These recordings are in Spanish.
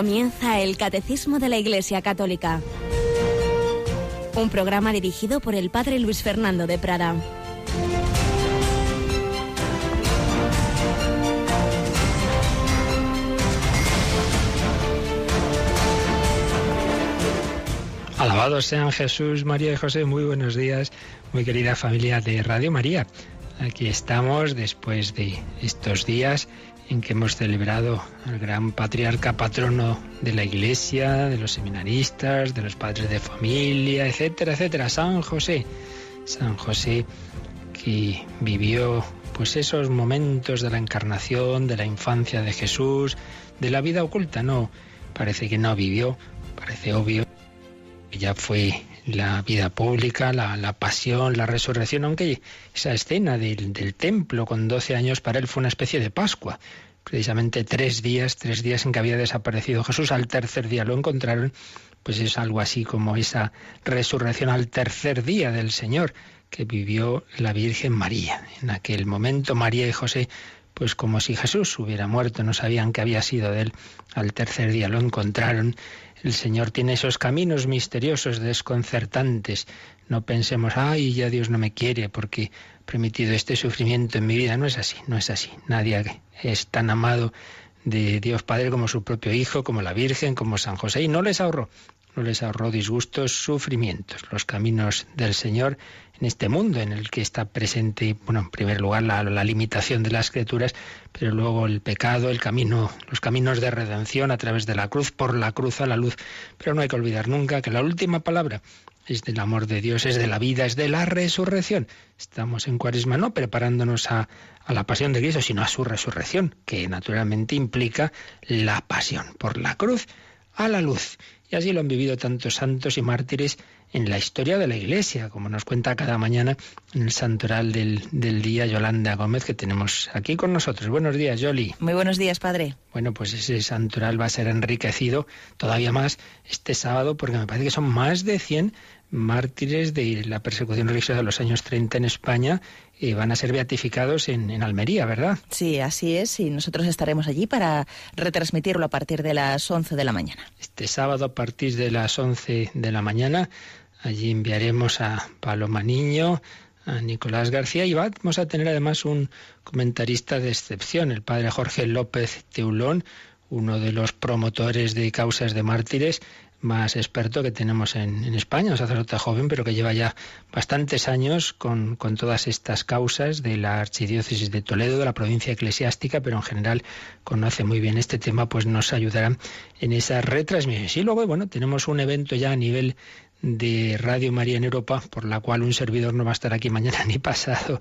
Comienza el Catecismo de la Iglesia Católica. Un programa dirigido por el Padre Luis Fernando de Prada. Alabados sean Jesús, María y José. Muy buenos días, muy querida familia de Radio María. Aquí estamos después de estos días en que hemos celebrado al gran patriarca patrono de la Iglesia, de los seminaristas, de los padres de familia, etcétera, etcétera, San José. San José que vivió pues esos momentos de la encarnación, de la infancia de Jesús, de la vida oculta, no, parece que no vivió, parece obvio ya fue la vida pública, la, pasión, la resurrección, aunque esa escena del, del, templo con 12 años para él fue una especie de Pascua. Precisamente tres días, tres días en que había desaparecido Jesús, al tercer día lo encontraron, pues es algo así como esa resurrección al tercer día del Señor que vivió la Virgen María. En aquel momento María y José pues como si Jesús hubiera muerto, no sabían que había sido de él. Al tercer día lo encontraron el Señor tiene esos caminos misteriosos, desconcertantes. No pensemos, ay, ya Dios no me quiere porque ha permitido este sufrimiento en mi vida. No es así, no es así. Nadie es tan amado de Dios Padre como su propio Hijo, como la Virgen, como San José. Y no les ahorró, no les ahorró disgustos, sufrimientos. Los caminos del Señor en este mundo en el que está presente, bueno, en primer lugar la, limitación de las criaturas, pero luego el pecado, el camino, los caminos de redención a través de la cruz, por la cruz a la luz. Pero no hay que olvidar nunca que la última palabra es del amor de Dios, es de la vida, es de la resurrección. Estamos en cuaresma no preparándonos a la pasión de Cristo, sino a su resurrección, que naturalmente implica la pasión por la cruz a la luz. Y así lo han vivido tantos santos y mártires en la historia de la Iglesia, como nos cuenta cada mañana en el santoral del, del, día Yolanda Gómez, que tenemos aquí con nosotros. Buenos días, Yoli. Muy buenos días, padre. Bueno, pues ese santoral va a ser enriquecido todavía más este sábado, porque me parece que son más de 100 mártires de la persecución religiosa de los años 30 en España y van a ser beatificados en, en, Almería, ¿verdad? Sí, así es, y nosotros estaremos allí para retransmitirlo a partir de las 11 de la mañana. Este sábado a partir de las 11 de la mañana, allí enviaremos a Paloma Niño, a Nicolás García y vamos a tener además un comentarista de excepción, el padre Jorge López Teulón, uno de los promotores de causas de mártires, más experto que tenemos en, en, España, un sacerdote joven, pero que lleva ya bastantes años con, con, todas estas causas de la archidiócesis de Toledo, de la provincia eclesiástica, pero en general conoce muy bien este tema, pues nos ayudará en esa retransmisión. Y luego, bueno, tenemos un evento ya a nivel de Radio María en Europa, por la cual un servidor no va a estar aquí mañana ni pasado.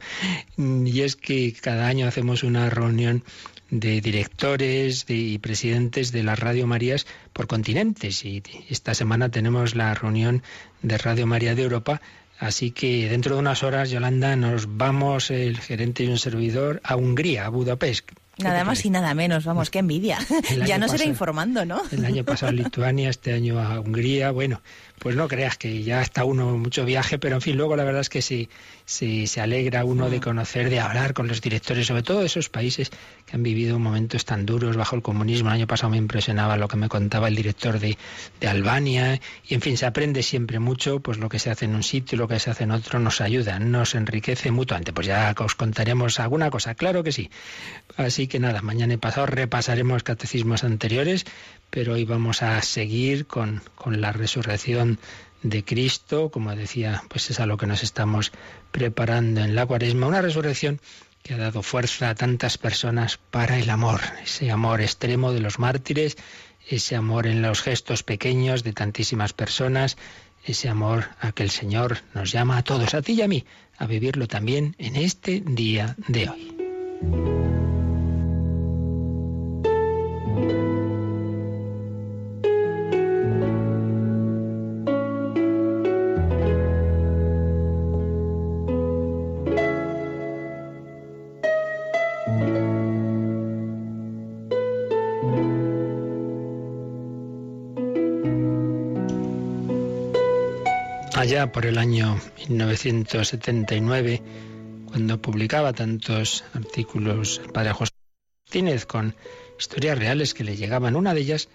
Y es que cada año hacemos una reunión de directores y presidentes de las Radio Marías por continentes. Y esta semana tenemos la reunión de Radio María de Europa. Así que dentro de unas horas, Yolanda, nos vamos, el gerente y un servidor, a Hungría, a Budapest. Nada más y nada menos, vamos, qué envidia. Ya nos irá informando, ¿no? El año pasado a Lituania, este año a Hungría, bueno, pues no creas que ya está uno mucho viaje, pero en fin, luego la verdad es que sí, sí se alegra uno de conocer, de hablar con los directores, sobre todo de esos países que han vivido momentos tan duros bajo el comunismo. El año pasado me impresionaba lo que me contaba el director de, de Albania, y en fin, se aprende siempre mucho, pues lo que se hace en un sitio y lo que se hace en otro nos ayuda, nos enriquece mutuamente. Pues ya os contaremos alguna cosa, claro que sí. Así que nada, mañana y pasado repasaremos catecismos anteriores, pero hoy vamos a seguir con, con la resurrección de Cristo, como decía, pues es a lo que nos estamos preparando en la cuaresma, una resurrección que ha dado fuerza a tantas personas para el amor, ese amor extremo de los mártires, ese amor en los gestos pequeños de tantísimas personas, ese amor a que el Señor nos llama a todos, a ti y a mí, a vivirlo también en este día de hoy. Allá por el año 1979, cuando publicaba tantos artículos el padre José Martínez con historias reales que le llegaban. Una de ellas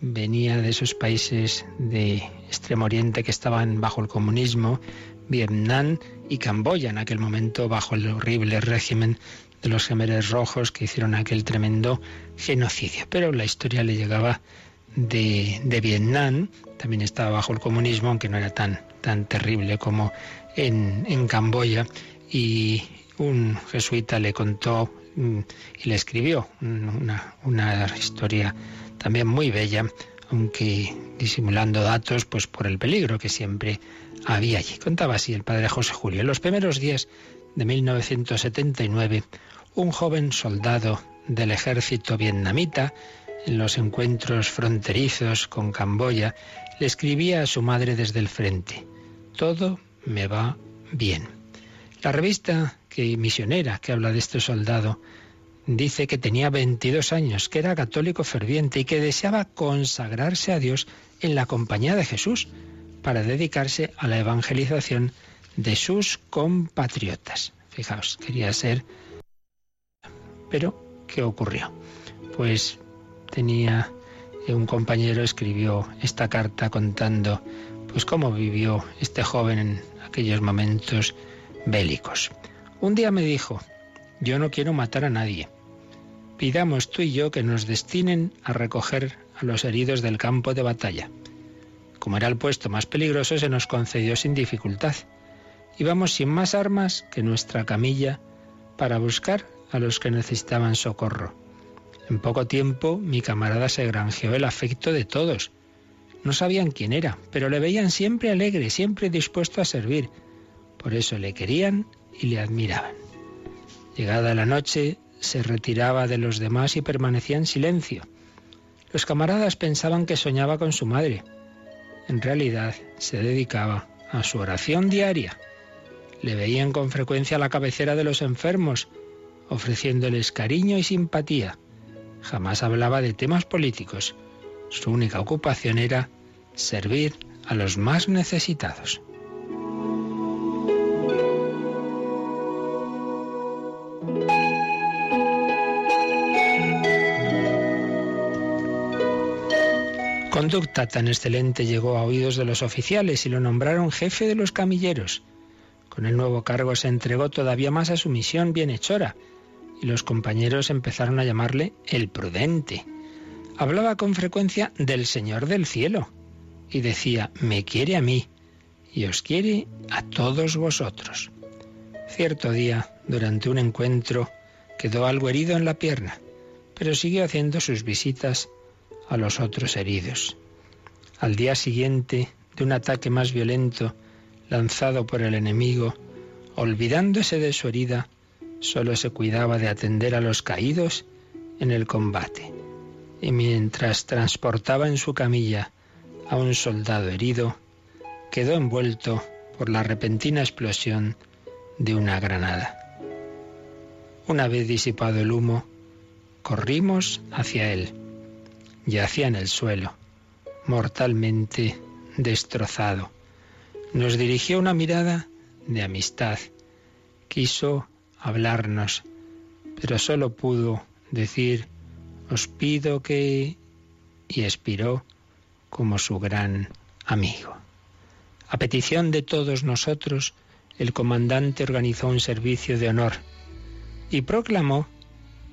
venía de esos países de Extremo Oriente que estaban bajo el comunismo, Vietnam y Camboya, en aquel momento bajo el horrible régimen de los gemeres rojos que hicieron aquel tremendo genocidio. Pero la historia le llegaba de, de, Vietnam, también estaba bajo el comunismo, aunque no era tan, tan terrible como en, en Camboya, y un jesuita le contó y le escribió una, una historia también muy bella, aunque disimulando datos, pues por el peligro que siempre había allí. Contaba así el padre José Julio. En los primeros días de 1979, un joven soldado del ejército vietnamita, en los encuentros fronterizos con Camboya, le escribía a su madre desde el frente, todo me va bien. La revista que misionera que habla de este soldado dice que tenía 22 años, que era católico ferviente y que deseaba consagrarse a Dios en la compañía de Jesús para dedicarse a la evangelización de sus compatriotas. Fijaos, quería ser... Pero, ¿qué ocurrió? Pues tenía un compañero escribió esta carta contando pues cómo vivió este joven en aquellos momentos bélicos. Un día me dijo, yo no quiero matar a nadie. Pidamos tú y yo que nos destinen a recoger a los heridos del campo de batalla. Como era el puesto más peligroso, se nos concedió sin dificultad. Íbamos sin más armas que nuestra camilla para buscar a los que necesitaban socorro. En poco tiempo mi camarada se granjeó el afecto de todos. No sabían quién era, pero le veían siempre alegre, siempre dispuesto a servir. Por eso le querían y le admiraban. Llegada la noche, se retiraba de los demás y permanecía en silencio. Los camaradas pensaban que soñaba con su madre. En realidad se dedicaba a su oración diaria. Le veían con frecuencia a la cabecera de los enfermos, ofreciéndoles cariño y simpatía. Jamás hablaba de temas políticos. Su única ocupación era servir a los más necesitados. Conducta tan excelente llegó a oídos de los oficiales y lo nombraron jefe de los camilleros. Con el nuevo cargo se entregó todavía más a su misión bienhechora y los compañeros empezaron a llamarle el prudente. Hablaba con frecuencia del Señor del cielo y decía, me quiere a mí y os quiere a todos vosotros. Cierto día, durante un encuentro, quedó algo herido en la pierna, pero siguió haciendo sus visitas a los otros heridos. Al día siguiente de un ataque más violento lanzado por el enemigo, olvidándose de su herida, solo se cuidaba de atender a los caídos en el combate. Y mientras transportaba en su camilla a un soldado herido, quedó envuelto por la repentina explosión de una granada. Una vez disipado el humo, corrimos hacia él yacía en el suelo, mortalmente destrozado. Nos dirigió una mirada de amistad. Quiso hablarnos, pero solo pudo decir, os pido que... y expiró como su gran amigo. A petición de todos nosotros, el comandante organizó un servicio de honor y proclamó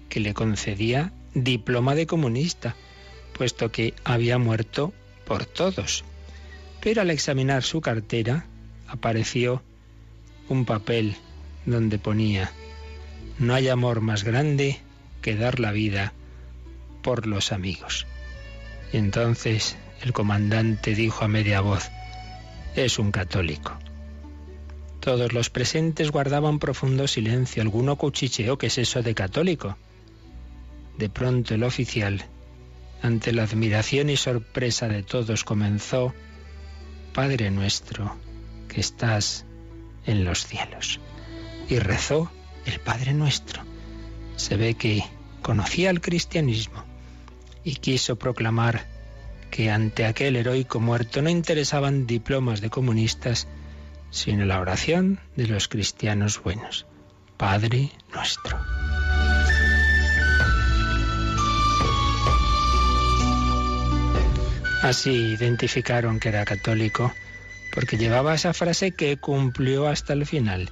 que le concedía diploma de comunista puesto que había muerto por todos. Pero al examinar su cartera apareció un papel donde ponía, no hay amor más grande que dar la vida por los amigos. Y entonces el comandante dijo a media voz, es un católico. Todos los presentes guardaban profundo silencio. Alguno cuchicheó, ¿qué es eso de católico? De pronto el oficial ante la admiración y sorpresa de todos, comenzó, Padre nuestro, que estás en los cielos. Y rezó el Padre nuestro. Se ve que conocía el cristianismo y quiso proclamar que ante aquel heroico muerto no interesaban diplomas de comunistas, sino la oración de los cristianos buenos. Padre nuestro. Así identificaron que era católico porque llevaba esa frase que cumplió hasta el final.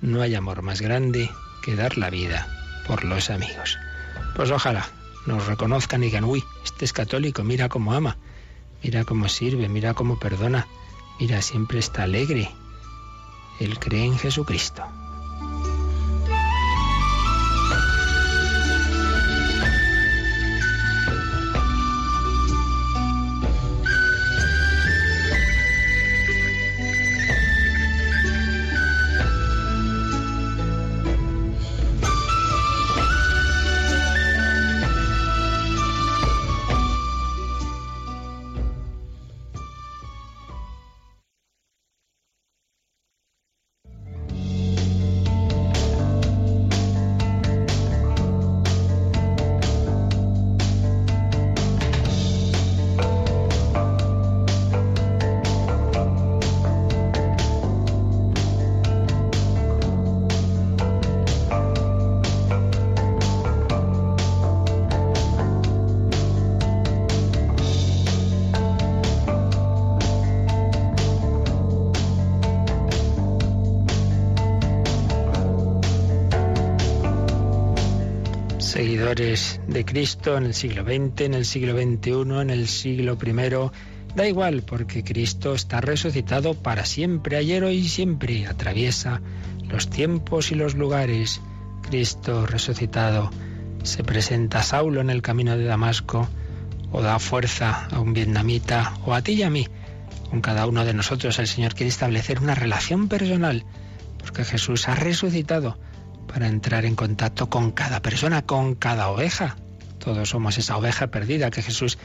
No hay amor más grande que dar la vida por los amigos. Pues ojalá nos reconozcan y digan, uy, este es católico, mira cómo ama, mira cómo sirve, mira cómo perdona, mira, siempre está alegre. Él cree en Jesucristo. De Cristo en el siglo XX, en el siglo XXI, en el siglo I. Da igual, porque Cristo está resucitado para siempre, ayer, hoy y siempre. Atraviesa los tiempos y los lugares. Cristo resucitado se presenta a Saulo en el camino de Damasco, o da fuerza a un vietnamita, o a ti y a mí. Con cada uno de nosotros el Señor quiere establecer una relación personal, porque Jesús ha resucitado para entrar en contacto con cada persona, con cada oveja. Todos somos esa oveja perdida que Jesús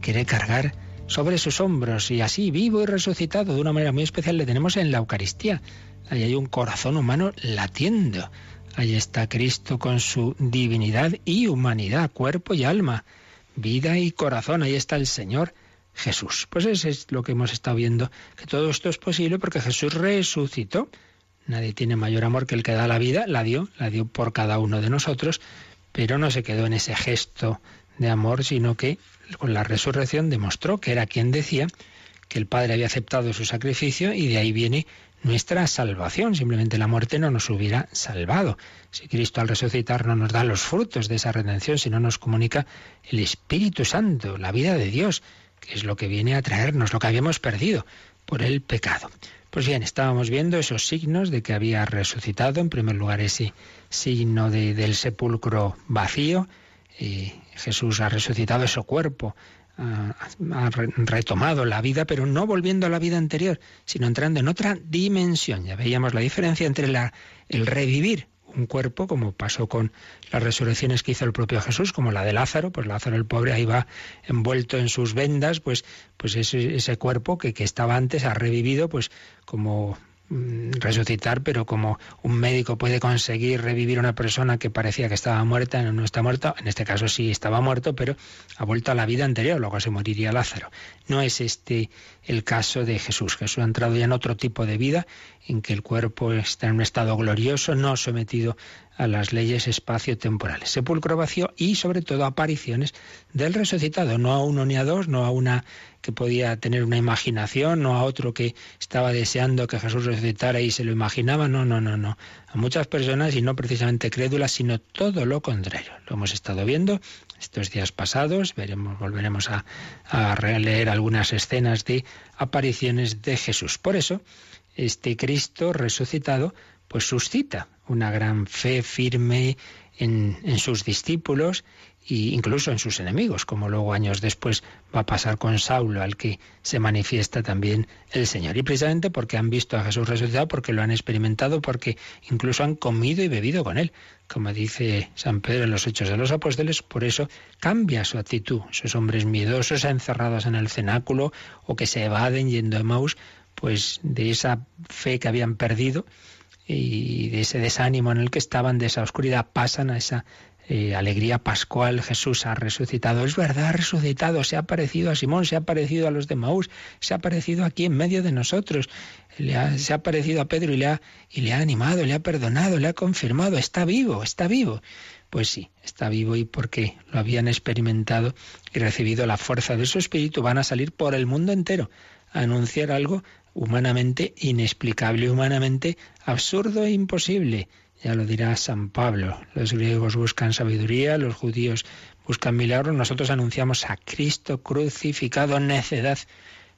quiere cargar sobre sus hombros y así vivo y resucitado de una manera muy especial le tenemos en la Eucaristía. Ahí hay un corazón humano latiendo. Ahí está Cristo con su divinidad y humanidad, cuerpo y alma, vida y corazón. Ahí está el Señor Jesús. Pues eso es lo que hemos estado viendo, que todo esto es posible porque Jesús resucitó. Nadie tiene mayor amor que el que da la vida, la dio, la dio por cada uno de nosotros, pero no se quedó en ese gesto de amor, sino que con la resurrección demostró que era quien decía que el Padre había aceptado su sacrificio y de ahí viene nuestra salvación. Simplemente la muerte no nos hubiera salvado. Si Cristo al resucitar no nos da los frutos de esa redención, sino nos comunica el Espíritu Santo, la vida de Dios, que es lo que viene a traernos lo que habíamos perdido por el pecado. Pues bien, estábamos viendo esos signos de que había resucitado. En primer lugar, ese signo del sepulcro vacío. y Jesús ha resucitado ese cuerpo, ha, ha, retomado la vida, pero no volviendo a la vida anterior, sino entrando en otra dimensión. Ya veíamos la diferencia entre la, el revivir un cuerpo, como pasó con las resurrecciones que hizo el propio Jesús, como la de Lázaro, pues Lázaro el pobre ahí va envuelto en sus vendas, pues, pues ese, cuerpo que, que estaba antes ha revivido, pues como resucitar, pero como un médico puede conseguir revivir una persona que parecía que estaba muerta, no está muerta, en este caso sí estaba muerto, pero ha vuelto a la vida anterior, luego se moriría Lázaro. No es este el caso de Jesús. Jesús ha entrado ya en otro tipo de vida, en que el cuerpo está en un estado glorioso, no sometido a las leyes espacio-temporales. Sepulcro vacío y sobre todo apariciones del resucitado, no a uno ni a dos, no a una que podía tener una imaginación, no a otro que estaba deseando que Jesús resucitara y se lo imaginaba, no, no, no, no. A muchas personas y no precisamente crédulas, sino todo lo contrario. Lo hemos estado viendo estos días pasados, veremos, volveremos a, a releer algunas escenas de apariciones de Jesús. Por eso, este Cristo resucitado, pues suscita una gran fe firme en, en sus discípulos e incluso en sus enemigos, como luego años después va a pasar con Saulo, al que se manifiesta también el Señor. Y precisamente porque han visto a Jesús resucitado, porque lo han experimentado, porque incluso han comido y bebido con él. Como dice San Pedro en los Hechos de los Apóstoles, por eso cambia su actitud. Esos hombres miedosos, encerrados en el cenáculo o que se evaden yendo a Maús, pues de esa fe que habían perdido, y de ese desánimo en el que estaban, de esa oscuridad, pasan a esa eh, alegría pascual, Jesús ha resucitado. Es verdad, ha resucitado, se ha parecido a Simón, se ha parecido a los de Maús, se ha parecido aquí en medio de nosotros, se ha parecido a Pedro y le, ha, y le ha animado, le ha perdonado, le ha confirmado, está vivo, está vivo. Pues sí, está vivo y porque lo habían experimentado y recibido la fuerza de su espíritu, van a salir por el mundo entero a anunciar algo humanamente inexplicable, humanamente absurdo e imposible. Ya lo dirá San Pablo. Los griegos buscan sabiduría, los judíos buscan milagros, nosotros anunciamos a Cristo crucificado, necedad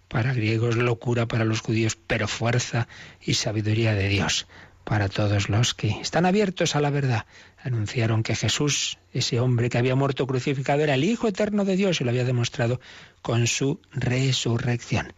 para griegos, locura para los judíos, pero fuerza y sabiduría de Dios para todos los que están abiertos a la verdad. Anunciaron que Jesús, ese hombre que había muerto crucificado, era el Hijo eterno de Dios y lo había demostrado con su resurrección.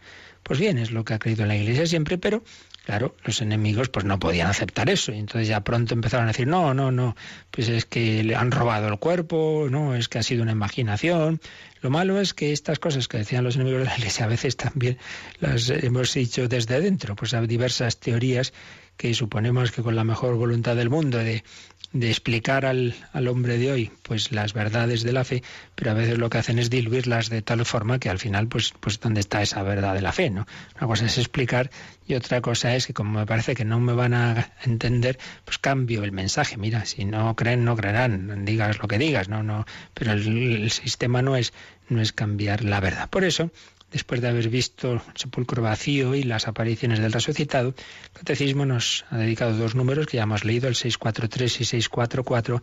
Pues bien, es lo que ha creído la Iglesia siempre, pero Claro, los enemigos pues no podían aceptar eso y entonces ya pronto empezaron a decir, no, no, no, pues es que le han robado el cuerpo, no, es que ha sido una imaginación. Lo malo es que estas cosas que decían los enemigos de la Iglesia a veces también las hemos dicho desde dentro, pues hay diversas teorías que suponemos que con la mejor voluntad del mundo de de explicar al, al, hombre de hoy pues las verdades de la fe, pero a veces lo que hacen es diluirlas de tal forma que al final pues pues dónde está esa verdad de la fe, ¿no? Una cosa es explicar y otra cosa es que como me parece que no me van a entender, pues cambio el mensaje. Mira, si no creen no creerán, digas lo que digas, no no, pero el, el sistema no es no es cambiar la verdad. Por eso después de haber visto el sepulcro vacío y las apariciones del resucitado, el Catecismo nos ha dedicado dos números que ya hemos leído, el 643 y 644,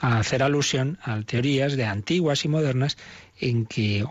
a hacer alusión a teorías de antiguas y modernas en que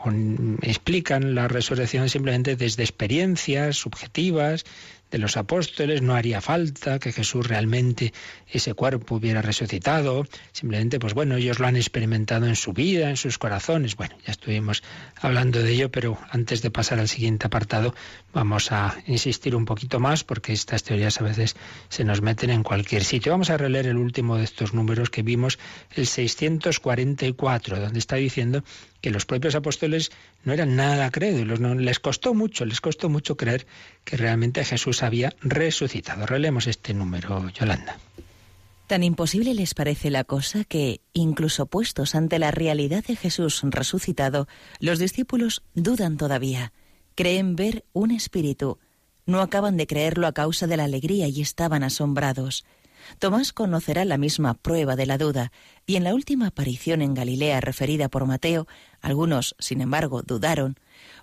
explican la resurrección simplemente desde experiencias subjetivas, de los apóstoles, no haría falta que Jesús realmente ese cuerpo hubiera resucitado, simplemente pues bueno, ellos lo han experimentado en su vida, en sus corazones. Bueno, ya estuvimos hablando de ello, pero antes de pasar al siguiente apartado, vamos a insistir un poquito más porque estas teorías a veces se nos meten en cualquier sitio. Vamos a releer el último de estos números que vimos, el 644, donde está diciendo que los propios apóstoles no eran nada crédulos, les costó mucho, les costó mucho creer que realmente Jesús había resucitado. Relemos este número, Yolanda. Tan imposible les parece la cosa que, incluso puestos ante la realidad de Jesús resucitado, los discípulos dudan todavía, creen ver un espíritu, no acaban de creerlo a causa de la alegría y estaban asombrados. Tomás conocerá la misma prueba de la duda, y en la última aparición en Galilea referida por Mateo, algunos, sin embargo, dudaron.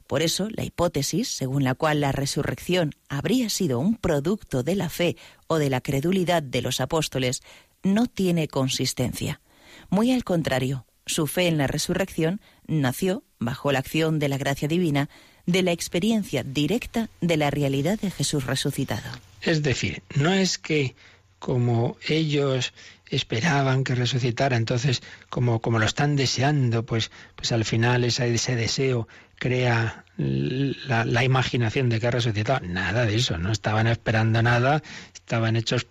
Por eso, la hipótesis, según la cual la resurrección habría sido un producto de la fe o de la credulidad de los apóstoles, no tiene consistencia. Muy al contrario, su fe en la resurrección nació, bajo la acción de la gracia divina, de la experiencia directa de la realidad de Jesús resucitado. Es decir, no es que como ellos esperaban que resucitara, entonces como, como lo están deseando, pues, pues al final ese, ese deseo crea la, la, imaginación de que ha resucitado. Nada de eso, no estaban esperando nada, estaban hechos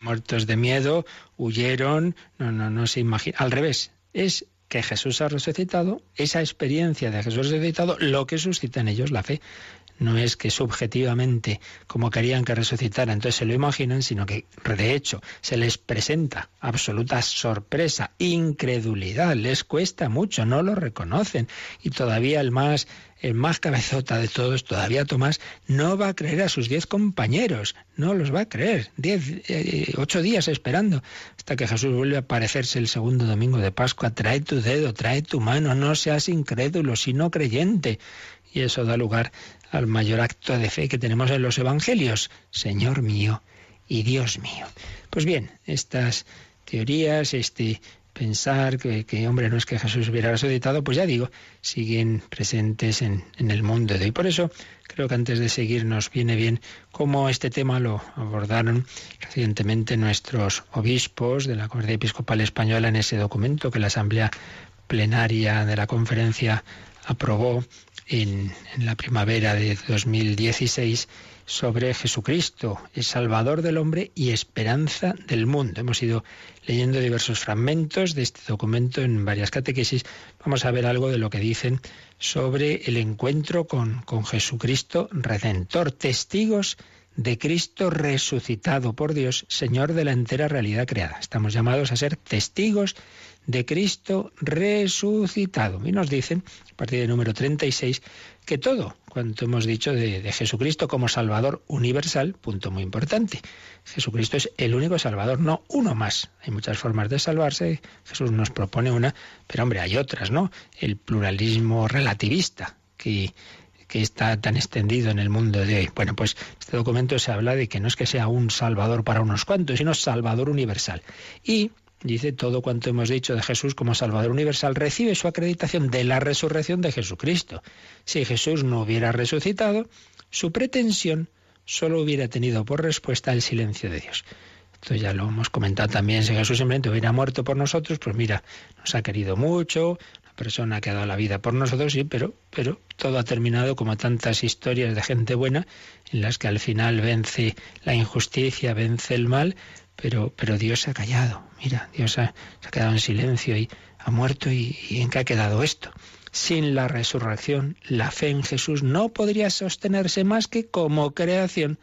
muertos de miedo, huyeron, no, no, no se imagina. Al revés, es que Jesús ha resucitado, esa experiencia de Jesús resucitado, lo que suscita en ellos la fe no es que subjetivamente, como querían que resucitara, entonces se lo imaginan, sino que de hecho se les presenta absoluta sorpresa, incredulidad, les cuesta mucho, no lo reconocen. Y todavía el más, el más cabezota de todos, todavía Tomás, no va a creer a sus diez compañeros, no los va a creer. Diez, eh, ocho días esperando hasta que Jesús vuelve a aparecerse el segundo domingo de Pascua. Trae tu dedo, trae tu mano, no seas incrédulo, sino creyente. Y eso da lugar al mayor acto de fe que tenemos en los Evangelios, Señor mío y Dios mío. Pues bien, estas teorías, este pensar que, hombre, no es que Jesús hubiera resucitado, pues ya digo, siguen presentes en, el mundo de hoy. Por eso creo que antes de seguir nos viene bien cómo este tema lo abordaron recientemente nuestros obispos de la Corte Episcopal Española en ese documento que la Asamblea Plenaria de la Conferencia aprobó en, la primavera de 2016 sobre Jesucristo, el Salvador del hombre y esperanza del mundo. Hemos ido leyendo diversos fragmentos de este documento en varias catequesis. Vamos a ver algo de lo que dicen sobre el encuentro con, con Jesucristo Redentor, testigos de Cristo resucitado por Dios, Señor de la entera realidad creada. Estamos llamados a ser testigos de Cristo resucitado. Y nos dicen, a partir del número 36, que todo cuanto hemos dicho de, de, Jesucristo como Salvador universal, punto muy importante. Jesucristo es el único Salvador, no uno más. Hay muchas formas de salvarse, Jesús nos propone una, pero hombre, hay otras, ¿no? El pluralismo relativista, que que está tan extendido en el mundo de hoy. Bueno, pues este documento se habla de que no es que sea un salvador para unos cuantos, sino salvador universal. Y dice todo cuanto hemos dicho de Jesús como Salvador universal, recibe su acreditación de la resurrección de Jesucristo. Si Jesús no hubiera resucitado, su pretensión solo hubiera tenido por respuesta el silencio de Dios. Esto ya lo hemos comentado también. Si Jesús simplemente hubiera muerto por nosotros, pues mira, nos ha querido mucho, persona que ha dado la vida por nosotros, sí, pero, pero todo ha terminado como tantas historias de gente buena en las que al final vence la injusticia, vence el mal, pero, pero Dios se ha callado. Mira, Dios se ha quedado en silencio y ha muerto y, y en qué ha quedado esto. Sin la resurrección, la fe en Jesús no podría sostenerse más que como creación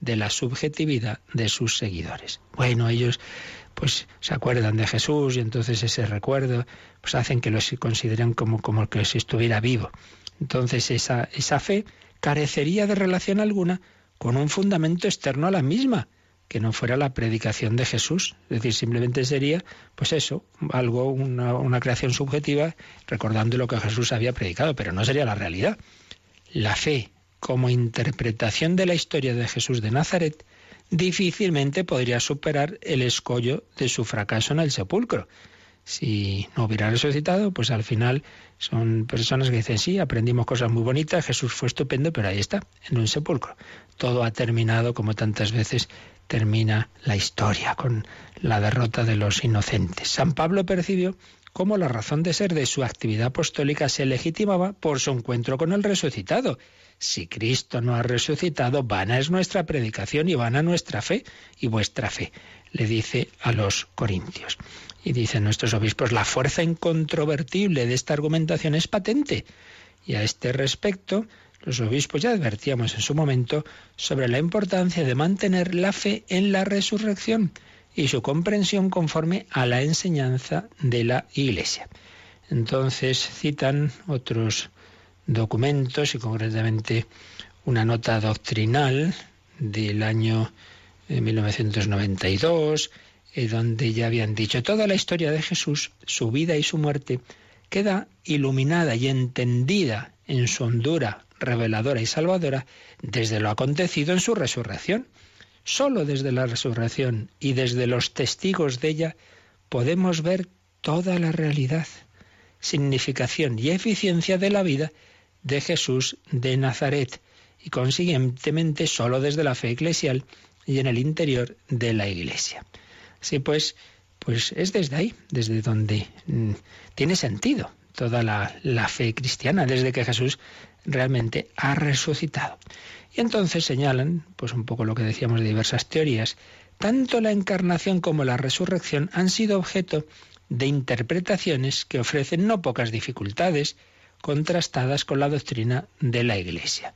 de la subjetividad de sus seguidores. Bueno, ellos pues se acuerdan de Jesús y entonces ese recuerdo pues hacen que los consideren como, como que si estuviera vivo. Entonces esa, esa fe carecería de relación alguna con un fundamento externo a la misma, que no fuera la predicación de Jesús. Es decir, simplemente sería, pues eso, algo, una, una creación subjetiva, recordando lo que Jesús había predicado, pero no sería la realidad. La fe, como interpretación de la historia de Jesús de Nazaret, difícilmente podría superar el escollo de su fracaso en el sepulcro. Si no hubiera resucitado, pues al final son personas que dicen, sí, aprendimos cosas muy bonitas, Jesús fue estupendo, pero ahí está, en un sepulcro. Todo ha terminado como tantas veces termina la historia, con la derrota de los inocentes. San Pablo percibió cómo la razón de ser de su actividad apostólica se legitimaba por su encuentro con el resucitado si Cristo no ha resucitado, vana es nuestra predicación y vana nuestra fe y vuestra fe, le dice a los corintios. Y dicen nuestros obispos, la fuerza incontrovertible de esta argumentación es patente. Y a este respecto, los obispos ya advertíamos en su momento sobre la importancia de mantener la fe en la resurrección y su comprensión conforme a la enseñanza de la Iglesia. Entonces citan otros documentos y concretamente una nota doctrinal del año 1992, eh, eh, donde ya habían dicho toda la historia de Jesús, su vida y su muerte, queda iluminada y entendida en su hondura reveladora y salvadora desde lo acontecido en su resurrección. Solo desde la resurrección y desde los testigos de ella podemos ver toda la realidad, significación y eficiencia de la vida de Jesús de Nazaret y consiguientemente solo desde la fe eclesial y en el interior de la Iglesia. Así pues, pues es desde ahí, desde donde mm, tiene sentido toda la, la fe cristiana, desde que Jesús realmente ha resucitado. Y entonces señalan, pues un poco lo que decíamos de diversas teorías, tanto la encarnación como la resurrección han sido objeto de interpretaciones que ofrecen no pocas dificultades, contrastadas con la doctrina de la Iglesia.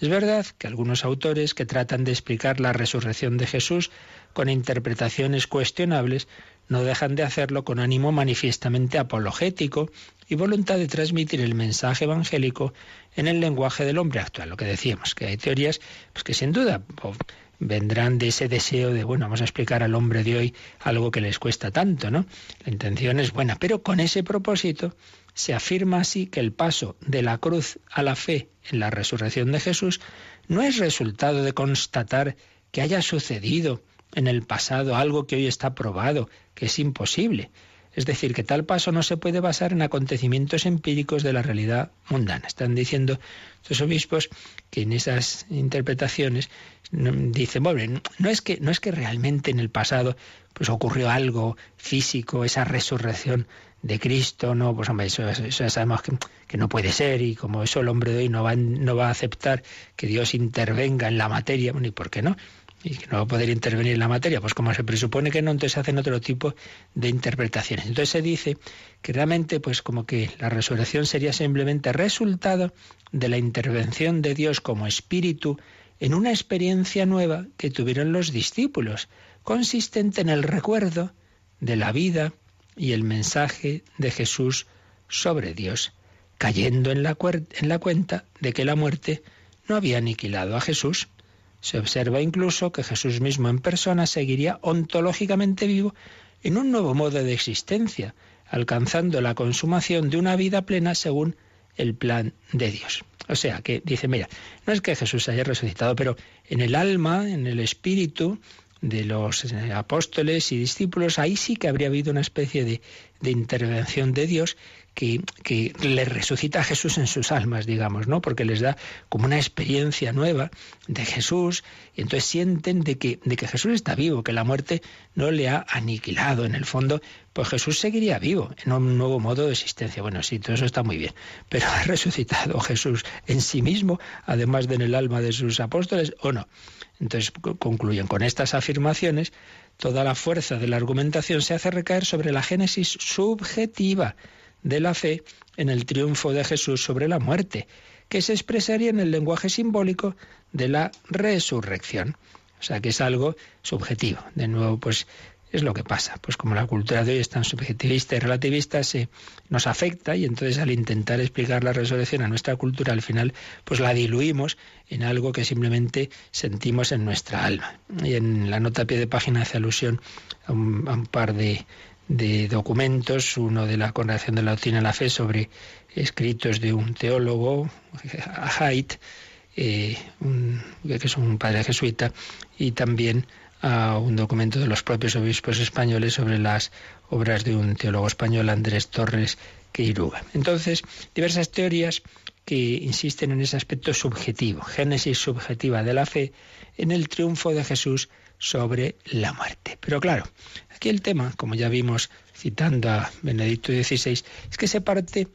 Es verdad que algunos autores que tratan de explicar la resurrección de Jesús con interpretaciones cuestionables no dejan de hacerlo con ánimo manifiestamente apologético y voluntad de transmitir el mensaje evangélico en el lenguaje del hombre actual. Lo que decíamos, que hay teorías pues que sin duda vendrán de ese deseo de, bueno, vamos a explicar al hombre de hoy algo que les cuesta tanto, ¿no? La intención es buena, pero con ese propósito se afirma así que el paso de la cruz a la fe en la resurrección de Jesús no es resultado de constatar que haya sucedido en el pasado algo que hoy está probado, que es imposible. Es decir, que tal paso no se puede basar en acontecimientos empíricos de la realidad mundana. Están diciendo estos obispos que en esas interpretaciones dicen, bueno, no es que no es que realmente en el pasado pues ocurrió algo físico, esa resurrección de Cristo, no, pues hombre, eso, ya sabemos que, no puede ser y como eso el hombre de hoy no va, no va a aceptar que Dios intervenga en la materia, bueno, ¿y por qué no? Y que no va a poder intervenir en la materia, pues como se presupone que no, entonces se hacen otro tipo de interpretaciones. Entonces se dice que realmente, pues como que la resurrección sería simplemente resultado de la intervención de Dios como espíritu en una experiencia nueva que tuvieron los discípulos, consistente en el recuerdo de la vida y el mensaje de Jesús sobre Dios, cayendo en la, en la cuenta de que la muerte no había aniquilado a Jesús. Se observa incluso que Jesús mismo en persona seguiría ontológicamente vivo en un nuevo modo de existencia, alcanzando la consumación de una vida plena según el plan de Dios. O sea, que dice, mira, no es que Jesús haya resucitado, pero en el alma, en el espíritu de los eh, apóstoles y discípulos, ahí sí que habría habido una especie de, de intervención de Dios que, que les resucita a Jesús en sus almas, digamos, ¿no? Porque les da como una experiencia nueva de Jesús y entonces sienten de que, de que Jesús está vivo, que la muerte no le ha aniquilado. En el fondo, pues Jesús seguiría vivo en un nuevo modo de existencia. Bueno, sí, todo eso está muy bien, pero ¿ha resucitado Jesús en sí mismo, además de en el alma de sus apóstoles, o no? Entonces concluyen con estas afirmaciones, toda la fuerza de la argumentación se hace recaer sobre la génesis subjetiva de la fe en el triunfo de Jesús sobre la muerte, que se expresaría en el lenguaje simbólico de la resurrección. O sea que es algo subjetivo. De nuevo, pues es lo que pasa. Pues como la cultura de hoy es tan subjetivista y relativista, se nos afecta y entonces al intentar explicar la resurrección a nuestra cultura, al final, pues la diluimos en algo que simplemente sentimos en nuestra alma. Y en la nota a pie de página hace alusión a un par de, de documentos, uno de la Congregación de la Doctrina de la Fe sobre escritos de un teólogo, Haidt, eh, que es un padre jesuita, y también a un documento de los propios obispos españoles sobre las obras de un teólogo español, Andrés Torres Queiruga. Entonces, diversas teorías que insisten en ese aspecto subjetivo, génesis subjetiva de la fe, en el triunfo de Jesús sobre la muerte. Pero claro, aquí el tema, como ya vimos citando a Benedicto XVI, es que se parte,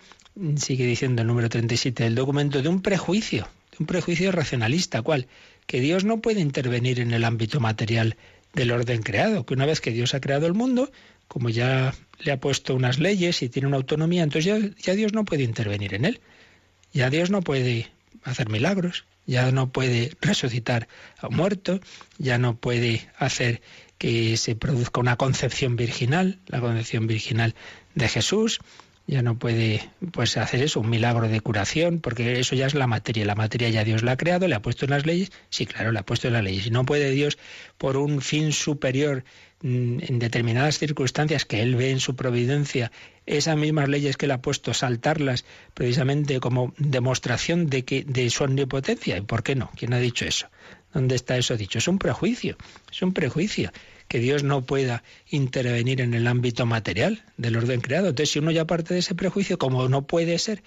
sigue diciendo el número 37 del documento, de un prejuicio, de un prejuicio racionalista, ¿cuál? Que Dios no puede intervenir en el ámbito material del orden creado, que una vez que Dios ha creado el mundo, como ya le ha puesto unas leyes y tiene una autonomía, entonces ya, ya Dios no puede intervenir en él. Ya Dios no puede hacer milagros, ya no puede resucitar a un muerto, ya no puede hacer que se produzca una concepción virginal, la concepción virginal de Jesús, ya no puede pues hacer eso, un milagro de curación, porque eso ya es la materia, la materia ya Dios la ha creado, le ha puesto en las leyes, sí, claro, le ha puesto en las leyes, y no puede Dios por un fin superior en determinadas circunstancias que él ve en su providencia, esas mismas leyes que le ha puesto, saltarlas precisamente como demostración de que de su omnipotencia, ¿y por qué no? ¿Quién ha dicho eso? ¿Dónde está eso dicho? Es un prejuicio, es un prejuicio que Dios no pueda intervenir en el ámbito material del orden creado. Entonces, si uno ya parte de ese prejuicio, como no puede ser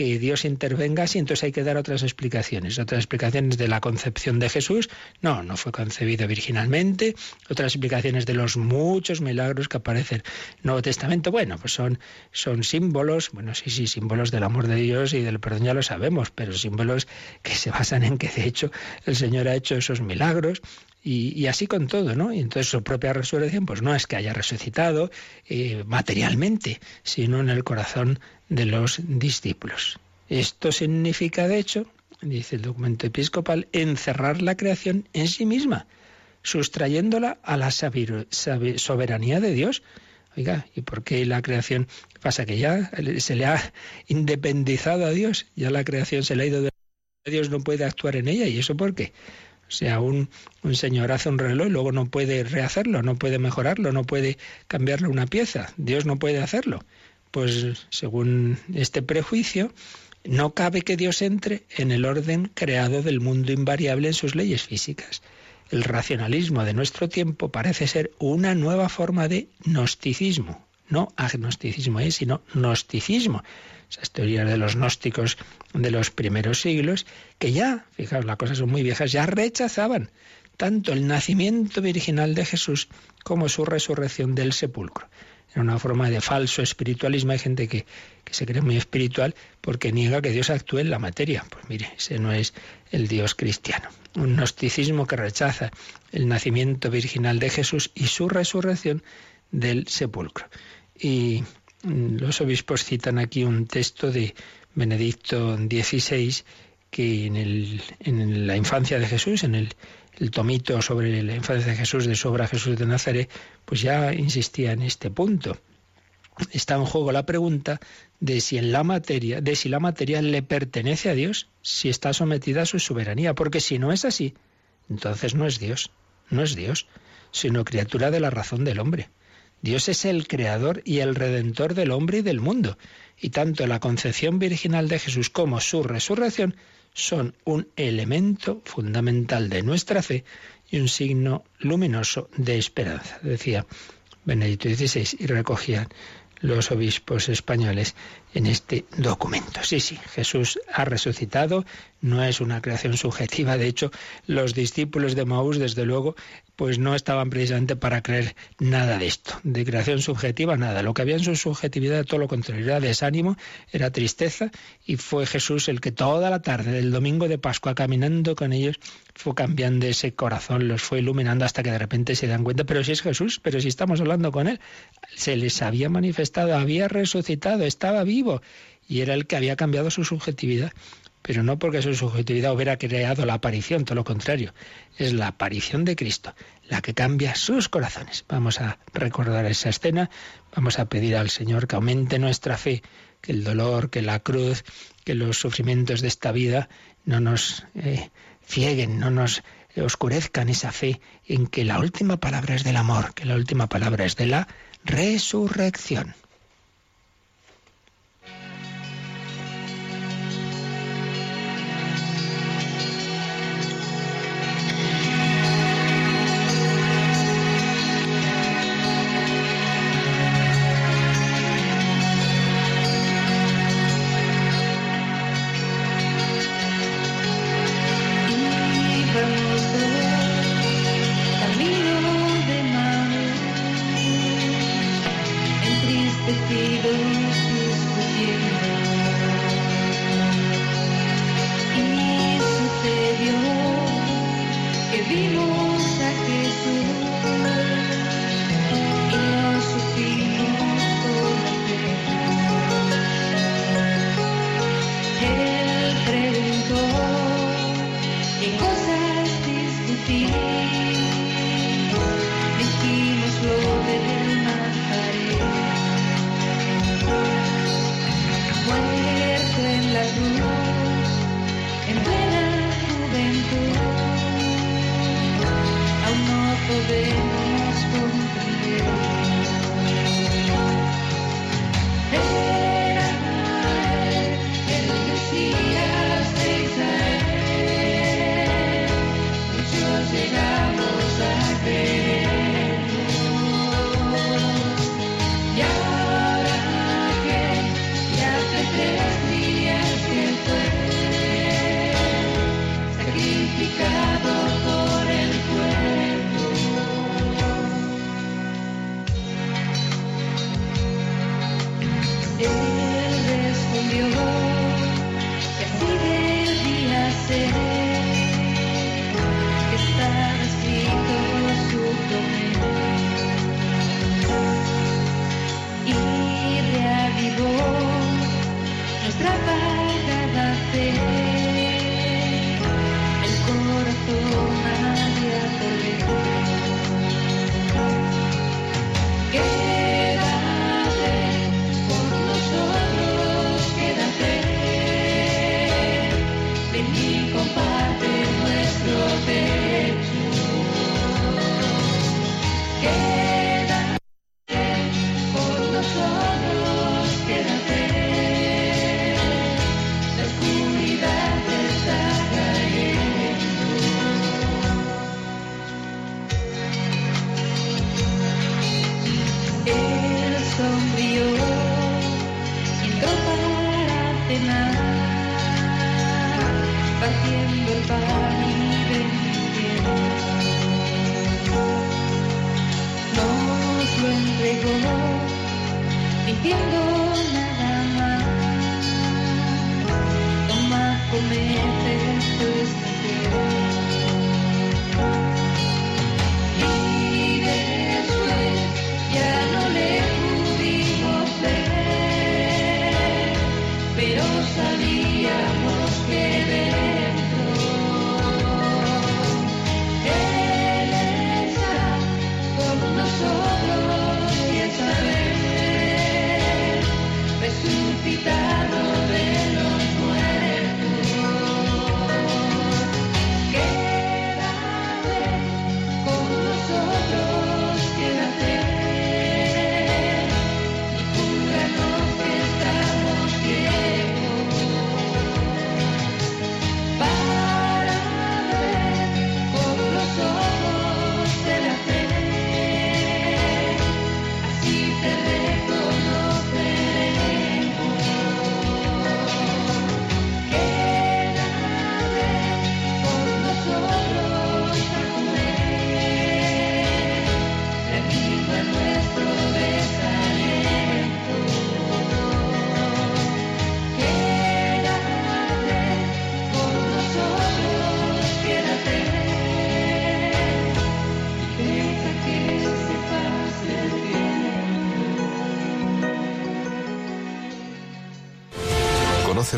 que Dios intervenga así, entonces hay que dar otras explicaciones, otras explicaciones de la concepción de Jesús. No, no fue concebido virginalmente, otras explicaciones de los muchos milagros que aparecen en el Nuevo Testamento. Bueno, pues son, son símbolos, bueno, sí, sí, símbolos del amor de Dios y del perdón ya lo sabemos, pero símbolos que se basan en que de hecho el Señor ha hecho esos milagros y, así con todo, ¿no? Y entonces su propia resurrección, pues no es que haya resucitado eh, materialmente, sino en el corazón de los discípulos. Esto significa, de hecho, dice el documento episcopal, encerrar la creación en sí misma, sustrayéndola a la soberanía de Dios. Oiga, ¿y por qué la creación pasa? Que ya se le ha independizado a Dios, ya la creación se le ha ido de Dios, no puede actuar en ella. ¿Y eso por qué? O sea, un, un, señor hace un reloj y luego no puede rehacerlo, no puede mejorarlo, no puede cambiarle una pieza. Dios no puede hacerlo. Pues según este prejuicio, no cabe que Dios entre en el orden creado del mundo invariable en sus leyes físicas. El racionalismo de nuestro tiempo parece ser una nueva forma de gnosticismo, no agnosticismo, ¿eh? sino gnosticismo esas teorías de los gnósticos de los primeros siglos, que ya, fijaos, las cosas son muy viejas, ya rechazaban tanto el nacimiento virginal de Jesús como su resurrección del sepulcro. Era una forma de falso espiritualismo. Hay gente que, que, se cree muy espiritual porque niega que Dios actúe en la materia. Pues mire, ese no es el Dios cristiano. Un gnosticismo que rechaza el nacimiento virginal de Jesús y su resurrección del sepulcro. Y los obispos citan aquí un texto de Benedicto XVI que en, el, en la infancia de Jesús, en el, el, tomito sobre la infancia de Jesús de su obra Jesús de Nazaret, pues ya insistía en este punto. está en juego la pregunta de si en la materia, de si la materia le pertenece a Dios, si está sometida a su soberanía, porque si no es así, entonces no es Dios, no es Dios, sino criatura de la razón del hombre. Dios es el creador y el redentor del hombre y del mundo, y tanto la concepción virginal de Jesús como su resurrección son un elemento fundamental de nuestra fe y un signo luminoso de esperanza, decía Benedicto XVI, y recogían los obispos españoles en este documento. Sí, sí, Jesús ha resucitado, no es una creación subjetiva, de hecho, los discípulos de Maús, desde luego, pues no estaban precisamente para creer nada de esto, de creación subjetiva, nada. Lo que había en su subjetividad, todo lo contrario, era desánimo, era tristeza, y fue Jesús el que toda la tarde del domingo de Pascua, caminando con ellos, fue cambiando ese corazón, los fue iluminando hasta que de repente se dan cuenta, pero si es Jesús, pero si estamos hablando con Él, se les había manifestado, había resucitado, estaba vivo, y era el que había cambiado su subjetividad pero no porque su subjetividad hubiera creado la aparición, todo lo contrario, es la aparición de Cristo la que cambia sus corazones. Vamos a recordar esa escena, vamos a pedir al Señor que aumente nuestra fe, que el dolor, que la cruz, que los sufrimientos de esta vida no nos eh, cieguen, no nos oscurezcan esa fe en que la última palabra es del amor, que la última palabra es de la resurrección.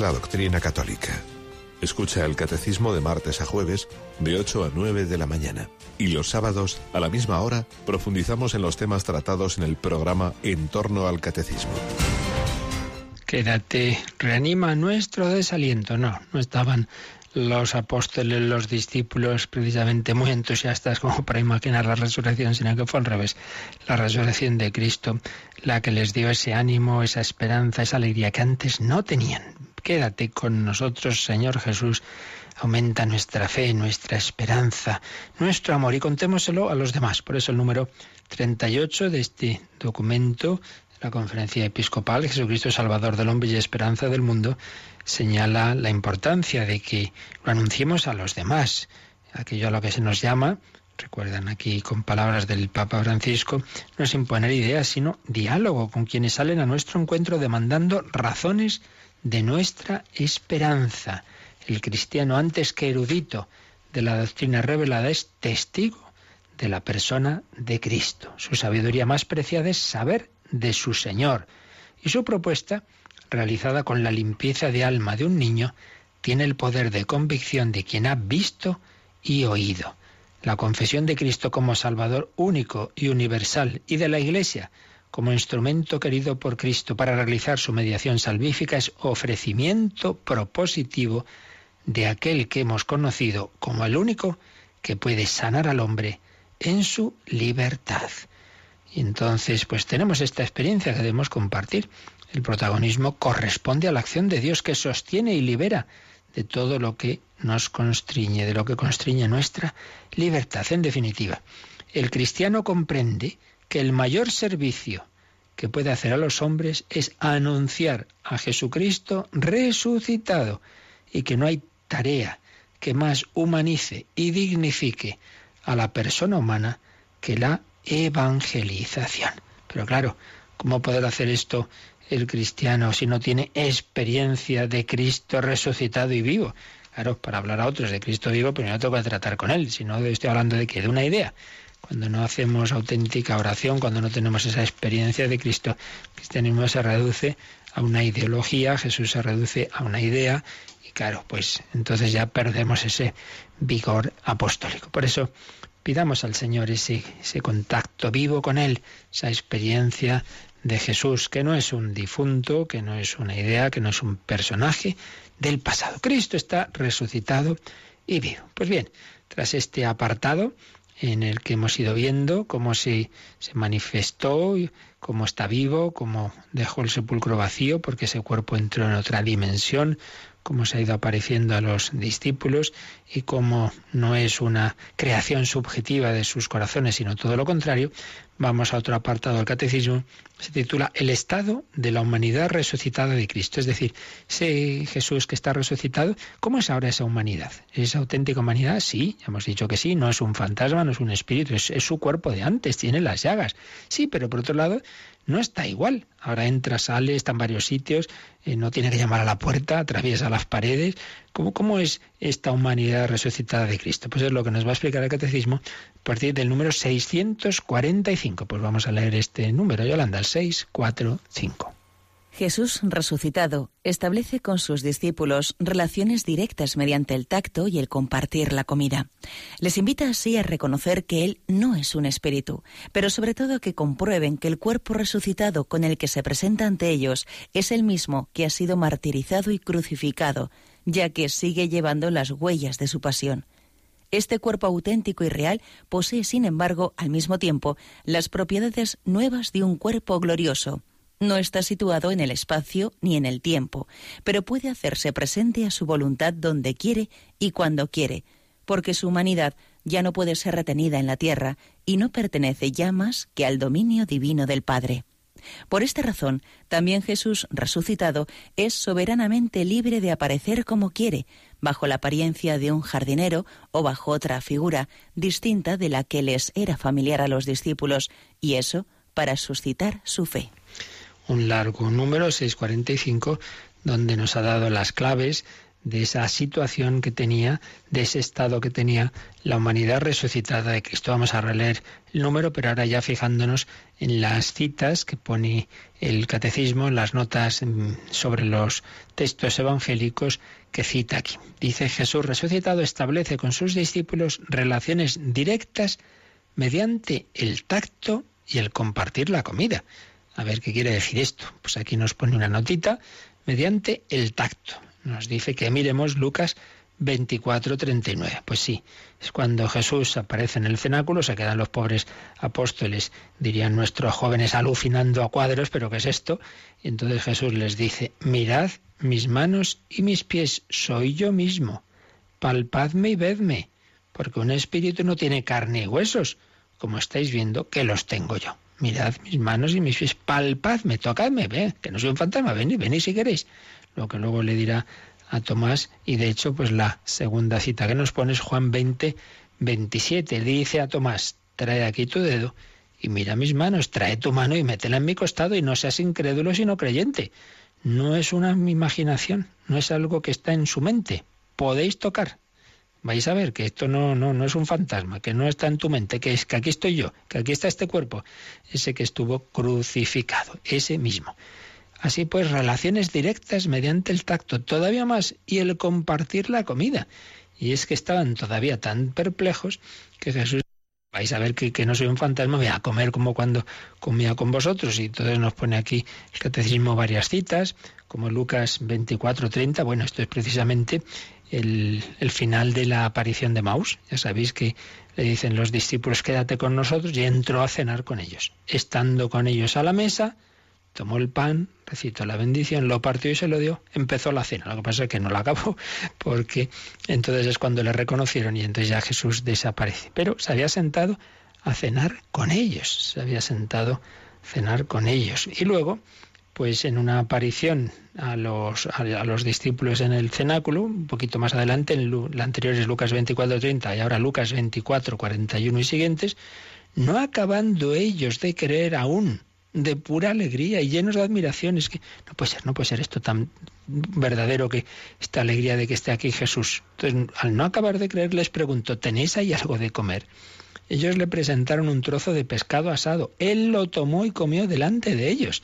La doctrina católica. Escucha el catecismo de martes a jueves de 8 a 9 de la mañana. Y los sábados, a la misma hora, profundizamos en los temas tratados en el programa En torno al catecismo. Quédate, reanima nuestro desaliento. No, no estaban los apóstoles, los discípulos, precisamente muy entusiastas como para imaginar la resurrección, sino que fue al revés. La resurrección de Cristo, la que les dio ese ánimo, esa esperanza, esa alegría que antes no tenían. Quédate con nosotros, Señor Jesús. Aumenta nuestra fe, nuestra esperanza, nuestro amor y contémoselo a los demás. Por eso el número 38 de este documento la conferencia episcopal Jesucristo Salvador del Hombre y Esperanza del Mundo señala la importancia de que lo anunciemos a los demás, aquello a lo que se nos llama, recuerdan aquí con palabras del Papa Francisco, no es imponer ideas, sino diálogo con quienes salen a nuestro encuentro demandando razones de nuestra esperanza. El cristiano, antes que erudito de la doctrina revelada, es testigo de la persona de Cristo. Su sabiduría más preciada es saber de su Señor. Y su propuesta, realizada con la limpieza de alma de un niño, tiene el poder de convicción de quien ha visto y oído. La confesión de Cristo como Salvador único y universal y de la Iglesia como instrumento querido por Cristo para realizar su mediación salvífica es ofrecimiento propositivo de aquel que hemos conocido como el único que puede sanar al hombre en su libertad. Y entonces, pues tenemos esta experiencia que debemos compartir. El protagonismo corresponde a la acción de Dios que sostiene y libera de todo lo que nos constriñe, de lo que constriñe nuestra libertad. En definitiva, el cristiano comprende que el mayor servicio que puede hacer a los hombres es anunciar a Jesucristo resucitado y que no hay tarea que más humanice y dignifique a la persona humana que la evangelización. Pero claro, ¿cómo poder hacer esto el cristiano si no tiene experiencia de Cristo resucitado y vivo? Claro, para hablar a otros de Cristo vivo, primero tengo que tratar con Él. Si no, estoy hablando de que de una idea. Cuando no hacemos auténtica oración, cuando no tenemos esa experiencia de Cristo, el cristianismo se reduce a una ideología, Jesús se reduce a una idea, y claro, pues entonces ya perdemos ese vigor apostólico. Por eso Pidamos al Señor ese, ese contacto vivo con Él, esa experiencia de Jesús, que no es un difunto, que no es una idea, que no es un personaje del pasado. Cristo está resucitado y vivo. Pues bien, tras este apartado en el que hemos ido viendo cómo se, se manifestó, cómo está vivo, cómo dejó el sepulcro vacío porque ese cuerpo entró en otra dimensión, cómo se ha ido apareciendo a los discípulos y cómo no es una creación subjetiva de sus corazones, sino todo lo contrario, vamos a otro apartado del catecismo, se titula El estado de la humanidad resucitada de Cristo. Es decir, ese Jesús que está resucitado, ¿cómo es ahora esa humanidad? ¿Es auténtica humanidad? Sí, ya hemos dicho que sí, no es un fantasma, no es un espíritu, es, su cuerpo de antes, tiene las llagas. Sí, pero por otro lado, no está igual. Ahora entra, sale, está en varios sitios, eh, no tiene que llamar a la puerta, atraviesa las paredes. ¿Cómo, ¿Cómo es esta humanidad resucitada de Cristo? Pues es lo que nos va a explicar el Catecismo a partir del número 645. Pues vamos a leer este número, Yolanda, el 645. Jesús resucitado establece con sus discípulos relaciones directas mediante el tacto y el compartir la comida. Les invita así a reconocer que Él no es un espíritu, pero sobre todo que comprueben que el cuerpo resucitado con el que se presenta ante ellos es el mismo que ha sido martirizado y crucificado, ya que sigue llevando las huellas de su pasión. Este cuerpo auténtico y real posee, sin embargo, al mismo tiempo, las propiedades nuevas de un cuerpo glorioso no está situado en el espacio ni en el tiempo, pero puede hacerse presente a su voluntad donde quiere y cuando quiere, porque su humanidad ya no puede ser retenida en la tierra y no pertenece ya más que al dominio divino del Padre. Por esta razón, también Jesús resucitado es soberanamente libre de aparecer como quiere, bajo la apariencia de un jardinero o bajo otra figura distinta de la que les era familiar a los discípulos, y eso para suscitar su fe un largo número, 645, donde nos ha dado las claves de esa situación que tenía, de ese estado que tenía la humanidad resucitada de Cristo. Vamos a releer el número, pero ahora ya fijándonos en las citas que pone el catecismo, las notas mm, sobre los textos evangélicos que cita aquí. Dice Jesús resucitado establece con sus discípulos relaciones directas mediante el tacto y el compartir la comida. A ver qué quiere decir esto. Pues aquí nos pone una notita mediante el tacto. Nos dice que miremos Lucas 24, 39. Pues sí, es cuando Jesús aparece en el cenáculo, se quedan los pobres apóstoles, dirían nuestros jóvenes alucinando a cuadros, pero ¿qué es esto? Y entonces Jesús les dice, mirad mis manos y mis pies, soy yo mismo, palpadme y vedme, porque un espíritu no tiene carne y huesos, como estáis viendo que los tengo yo. Mirad mis manos y mis pies, palpadme, tocadme, ve, que no soy un fantasma, venid, venid si queréis lo que luego le dirá a Tomás y de hecho pues la segunda cita que nos pone es Juan 20, 27. dice a Tomás, trae aquí tu dedo y mira mis manos, trae tu mano y métela en mi costado y no seas incrédulo sino creyente. No es una imaginación, no es algo que está en su mente. Podéis tocar. Vais a ver que esto no, no, no es un fantasma, que no está en tu mente, que es que aquí estoy yo, que aquí está este cuerpo, ese que estuvo crucificado, ese mismo. Así pues, relaciones directas mediante el tacto, todavía más, y el compartir la comida. Y es que estaban todavía tan perplejos que Jesús, vais a ver que, no soy un fantasma, voy a comer como cuando comía con vosotros. Y entonces nos pone aquí el catecismo varias citas, como Lucas 24, 30. Bueno, esto es precisamente el, el, final de la aparición de Maus. Ya sabéis que le dicen los discípulos, quédate con nosotros, y entró a cenar con ellos. Estando con ellos a la mesa, tomó el pan, recitó la bendición, lo partió y se lo dio. Empezó la cena. Lo que pasa es que no la acabó, porque entonces es cuando le reconocieron y entonces ya Jesús desaparece. Pero se había sentado a cenar con ellos, se había sentado a cenar con ellos. Y luego, pues en una aparición a los, a, los discípulos en el cenáculo, un poquito más adelante, en la anterior es Lucas 24, 30 y ahora Lucas 24, 41 y siguientes, no acabando ellos de creer aún de pura alegría y llenos de admiración. Es que no puede ser, no puede ser esto tan verdadero que esta alegría de que esté aquí Jesús. Entonces, al no acabar de creer, les pregunto, ¿tenéis ahí algo de comer? Ellos le presentaron un trozo de pescado asado. Él lo tomó y comió delante de ellos.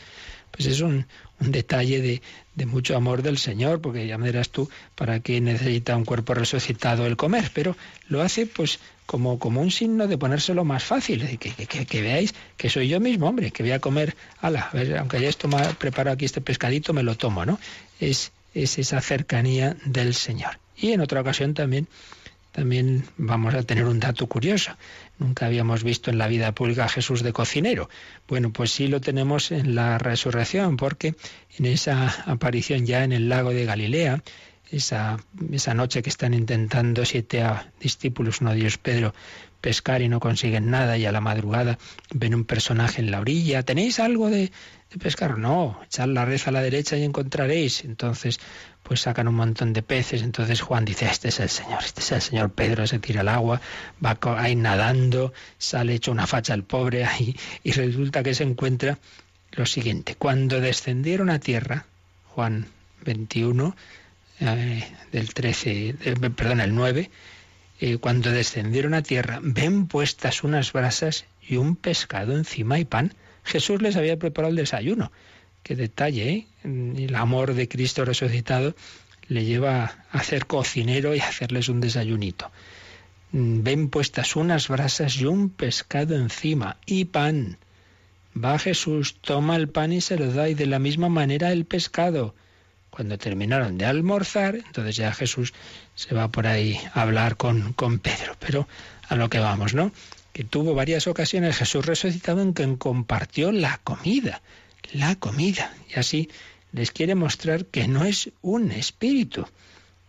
Pues es un, un detalle de, de, mucho amor del Señor, porque ya me dirás tú, ¿para qué necesita un cuerpo resucitado el comer? Pero lo hace pues como, como un signo de ponérselo más fácil, que, que, que, veáis que soy yo mismo, hombre, que voy a comer, ala, a ver, aunque haya esto preparado aquí este pescadito, me lo tomo, ¿no? Es, es esa cercanía del Señor. Y en otra ocasión también, también vamos a tener un dato curioso. Nunca habíamos visto en la vida pública a Jesús de cocinero. Bueno, pues sí lo tenemos en la resurrección, porque en esa aparición ya en el lago de Galilea, esa, esa noche que están intentando siete discípulos, no Dios Pedro, pescar y no consiguen nada y a la madrugada ven un personaje en la orilla. ¿Tenéis algo de, pescar? No, echad la red a la derecha y encontraréis. Entonces, pues sacan un montón de peces. Entonces Juan dice, este es el Señor, este es el Señor Pedro, se tira al agua, va ahí nadando, sale hecho una facha el pobre ahí y resulta que se encuentra lo siguiente. Cuando descendieron a tierra, Juan 21, eh, del 13, perdón, el 9, eh, cuando descendieron a tierra, ven puestas unas brasas y un pescado encima y pan. Jesús les había preparado el desayuno. Qué detalle, ¿eh? El amor de Cristo resucitado le lleva a hacer cocinero y a hacerles un desayunito. Mm, ven puestas unas brasas y un pescado encima y pan. Va Jesús, toma el pan y se lo da y de la misma manera el pescado. Cuando terminaron de almorzar, entonces ya Jesús se va por ahí a hablar con, con Pedro. Pero a lo que vamos, ¿no? Que tuvo varias ocasiones Jesús resucitado en que compartió la comida, la comida. Y así les quiere mostrar que no es un espíritu,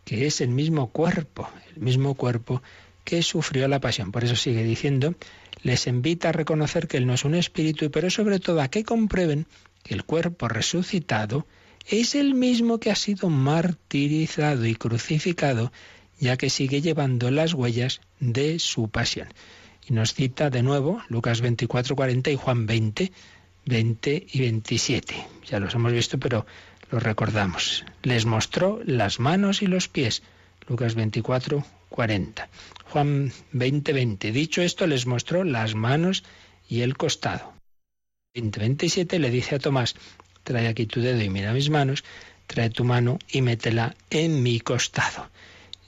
que es el mismo cuerpo, el mismo cuerpo que sufrió la pasión. Por eso sigue diciendo, les invita a reconocer que Él no es un espíritu, pero sobre todo a que comprueben que el cuerpo resucitado es el mismo que ha sido martirizado y crucificado, ya que sigue llevando las huellas de su pasión. Y nos cita de nuevo Lucas 24, 40 y Juan 20, 20 y 27. Ya los hemos visto, pero lo recordamos. Les mostró las manos y los pies. Lucas 24, 40. Juan 20, 20. Dicho esto, les mostró las manos y el costado. 20, 27 le dice a Tomás, trae aquí tu dedo y mira mis manos, trae tu mano y métela en mi costado.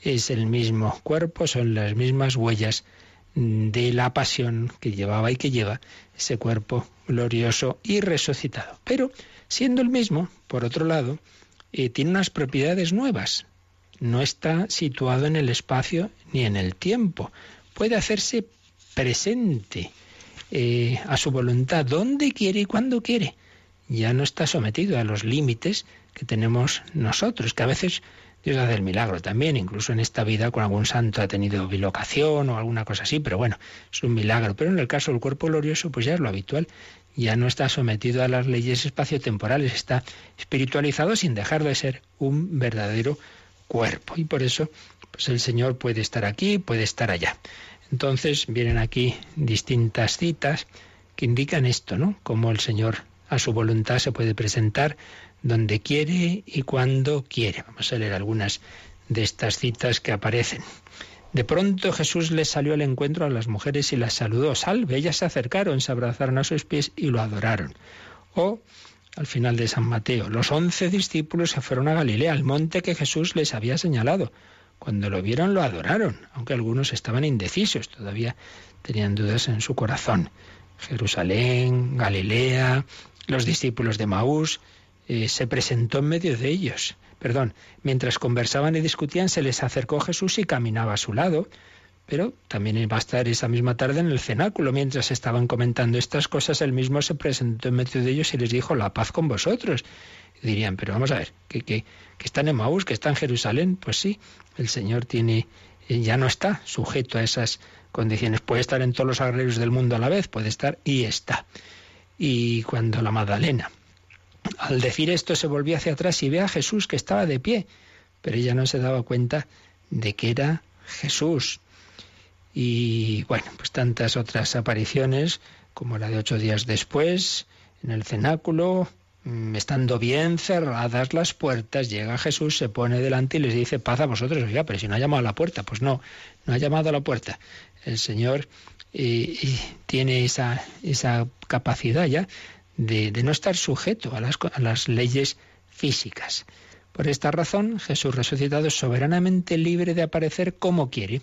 Es el mismo cuerpo, son las mismas huellas de la pasión que llevaba y que lleva ese cuerpo glorioso y resucitado. Pero, siendo el mismo, por otro lado, eh, tiene unas propiedades nuevas. No está situado en el espacio ni en el tiempo. Puede hacerse presente eh, a su voluntad, donde quiere y cuando quiere. Ya no está sometido a los límites que tenemos nosotros, que a veces Dios hace el milagro también, incluso en esta vida con algún santo ha tenido bilocación o alguna cosa así, pero bueno, es un milagro. Pero en el caso del cuerpo glorioso, pues ya es lo habitual, ya no está sometido a las leyes espaciotemporales, está espiritualizado sin dejar de ser un verdadero cuerpo. Y por eso, pues el Señor puede estar aquí, puede estar allá. Entonces vienen aquí distintas citas que indican esto, ¿no? Cómo el Señor a su voluntad se puede presentar donde quiere y cuando quiere. Vamos a leer algunas de estas citas que aparecen. De pronto Jesús les salió al encuentro a las mujeres y las saludó. Salve, ellas se acercaron, se abrazaron a sus pies y lo adoraron. O, al final de San Mateo, los once discípulos se fueron a Galilea, al monte que Jesús les había señalado. Cuando lo vieron lo adoraron, aunque algunos estaban indecisos, todavía tenían dudas en su corazón. Jerusalén, Galilea, los discípulos de Maús, eh, se presentó en medio de ellos. Perdón, mientras conversaban y discutían, se les acercó Jesús y caminaba a su lado. Pero también va a estar esa misma tarde en el cenáculo. Mientras estaban comentando estas cosas, él mismo se presentó en medio de ellos y les dijo, la paz con vosotros. dirían, pero vamos a ver, que, que, que está en Maús, que está en Jerusalén. Pues sí, el Señor tiene, eh, ya no está sujeto a esas condiciones. Puede estar en todos los agrarios del mundo a la vez, puede estar y está. Y cuando la Magdalena al decir esto se volvió hacia atrás y ve a Jesús que estaba de pie, pero ella no se daba cuenta de que era Jesús. Y bueno, pues tantas otras apariciones, como la de ocho días después, en el cenáculo, mm, estando bien cerradas las puertas, llega Jesús, se pone delante y les dice, paz a vosotros. Oiga, pero si no ha llamado a la puerta, pues no, no ha llamado a la puerta. El Señor eh, tiene esa, esa capacidad ya de, no estar sujeto a las, a las leyes físicas. Por esta razón, Jesús resucitado es soberanamente libre de aparecer como quiere,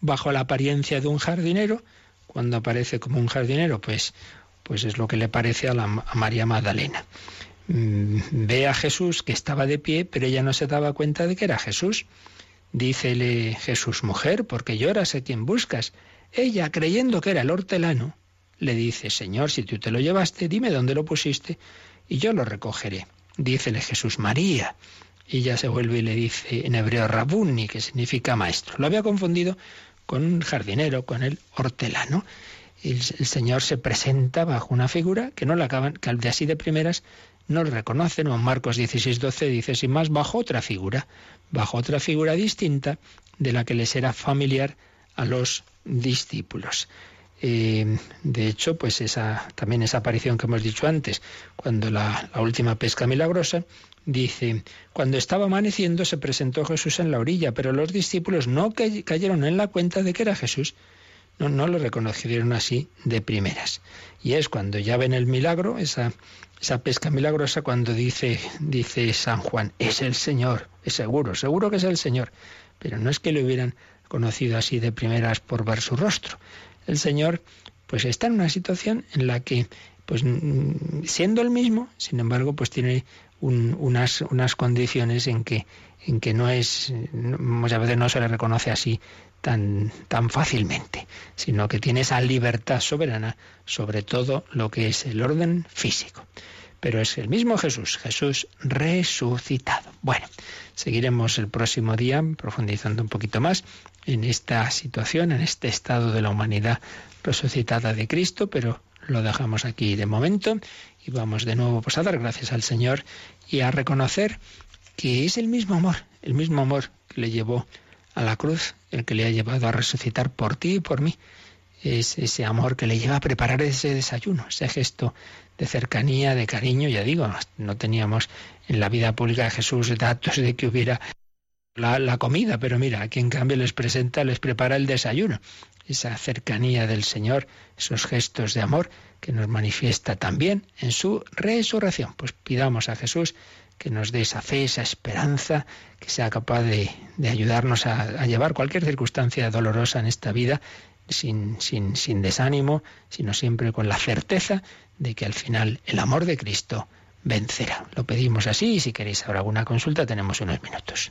bajo la apariencia de un jardinero. Cuando aparece como un jardinero, pues, pues es lo que le parece a, la, a María Magdalena. Mm, ve a Jesús que estaba de pie, pero ella no se daba cuenta de que era Jesús. Dícele Jesús, mujer, porque lloras a quien buscas. Ella, creyendo que era el hortelano, le dice, Señor, si tú te lo llevaste, dime dónde lo pusiste y yo lo recogeré. Dícele Jesús, María. Y ella se vuelve y le dice en hebreo Rabuni, que significa maestro. Lo había confundido con un jardinero, con el hortelano. El, el Señor se presenta bajo una figura que no la acaban, que de así de primeras no reconocen. O Marcos 16, 12 dice, sin más, bajo otra figura, bajo otra figura distinta de la que les era familiar a los discípulos. Eh, de hecho, pues esa, también esa aparición que hemos dicho antes, cuando la, última pesca milagrosa, dice, cuando estaba amaneciendo se presentó Jesús en la orilla, pero los discípulos no cayeron en la cuenta de que era Jesús. No, lo reconocieron así de primeras. Y es cuando ya ven el milagro, esa, esa pesca milagrosa, cuando dice, dice San Juan, es el Señor, es seguro, seguro que es el Señor. Pero no es que lo hubieran conocido así de primeras por ver su rostro, el Señor pues está en una situación en la que pues siendo el mismo, sin embargo, pues tiene unas, unas condiciones en que, en que no es, muchas veces no se le reconoce así tan, tan fácilmente, sino que tiene esa libertad soberana sobre todo lo que es el orden físico. Pero es el mismo Jesús, Jesús resucitado. Bueno, seguiremos el próximo día profundizando un poquito más en esta situación, en este estado de la humanidad resucitada de Cristo, pero lo dejamos aquí de momento y vamos de nuevo pues, a dar gracias al Señor y a reconocer que es el mismo amor, el mismo amor que le llevó a la cruz, el que le ha llevado a resucitar por ti y por mí. es ese amor que le lleva a preparar ese desayuno, ese gesto de cercanía, de cariño. Ya digo, no teníamos en la vida pública de Jesús datos de que hubiera la, comida, pero mira, aquí en cambio les presenta, les prepara el desayuno. Esa cercanía del Señor, esos gestos de amor que nos manifiesta también en su resurrección. Pues pidamos a Jesús que nos dé esa fe, esa esperanza, que sea capaz de, de ayudarnos a, a, llevar cualquier circunstancia dolorosa en esta vida sin, sin, sin desánimo, sino siempre con la certeza de que al final el amor de Cristo vencerá. Lo pedimos así y si queréis ahora alguna consulta tenemos unos minutos.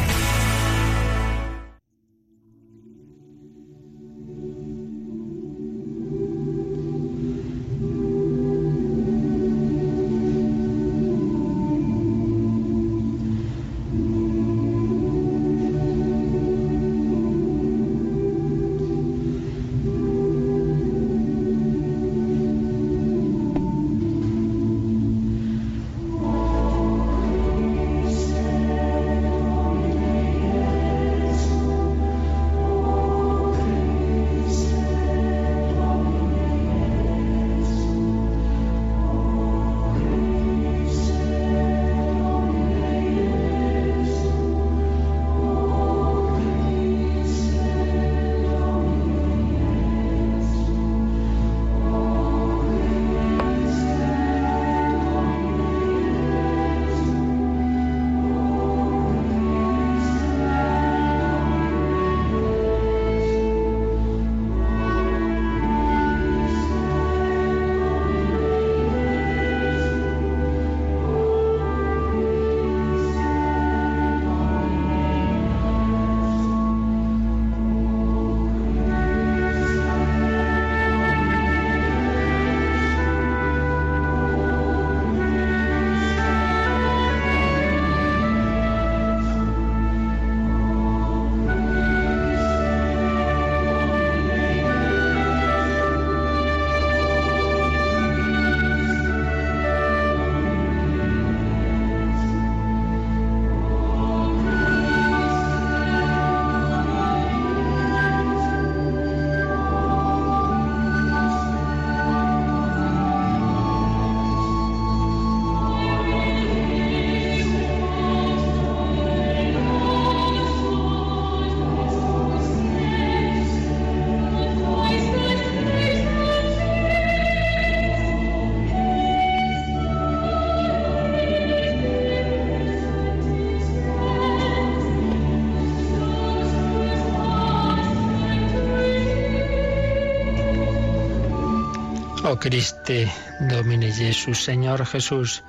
Oh Christe, Domine Jesús, Señor Jesús,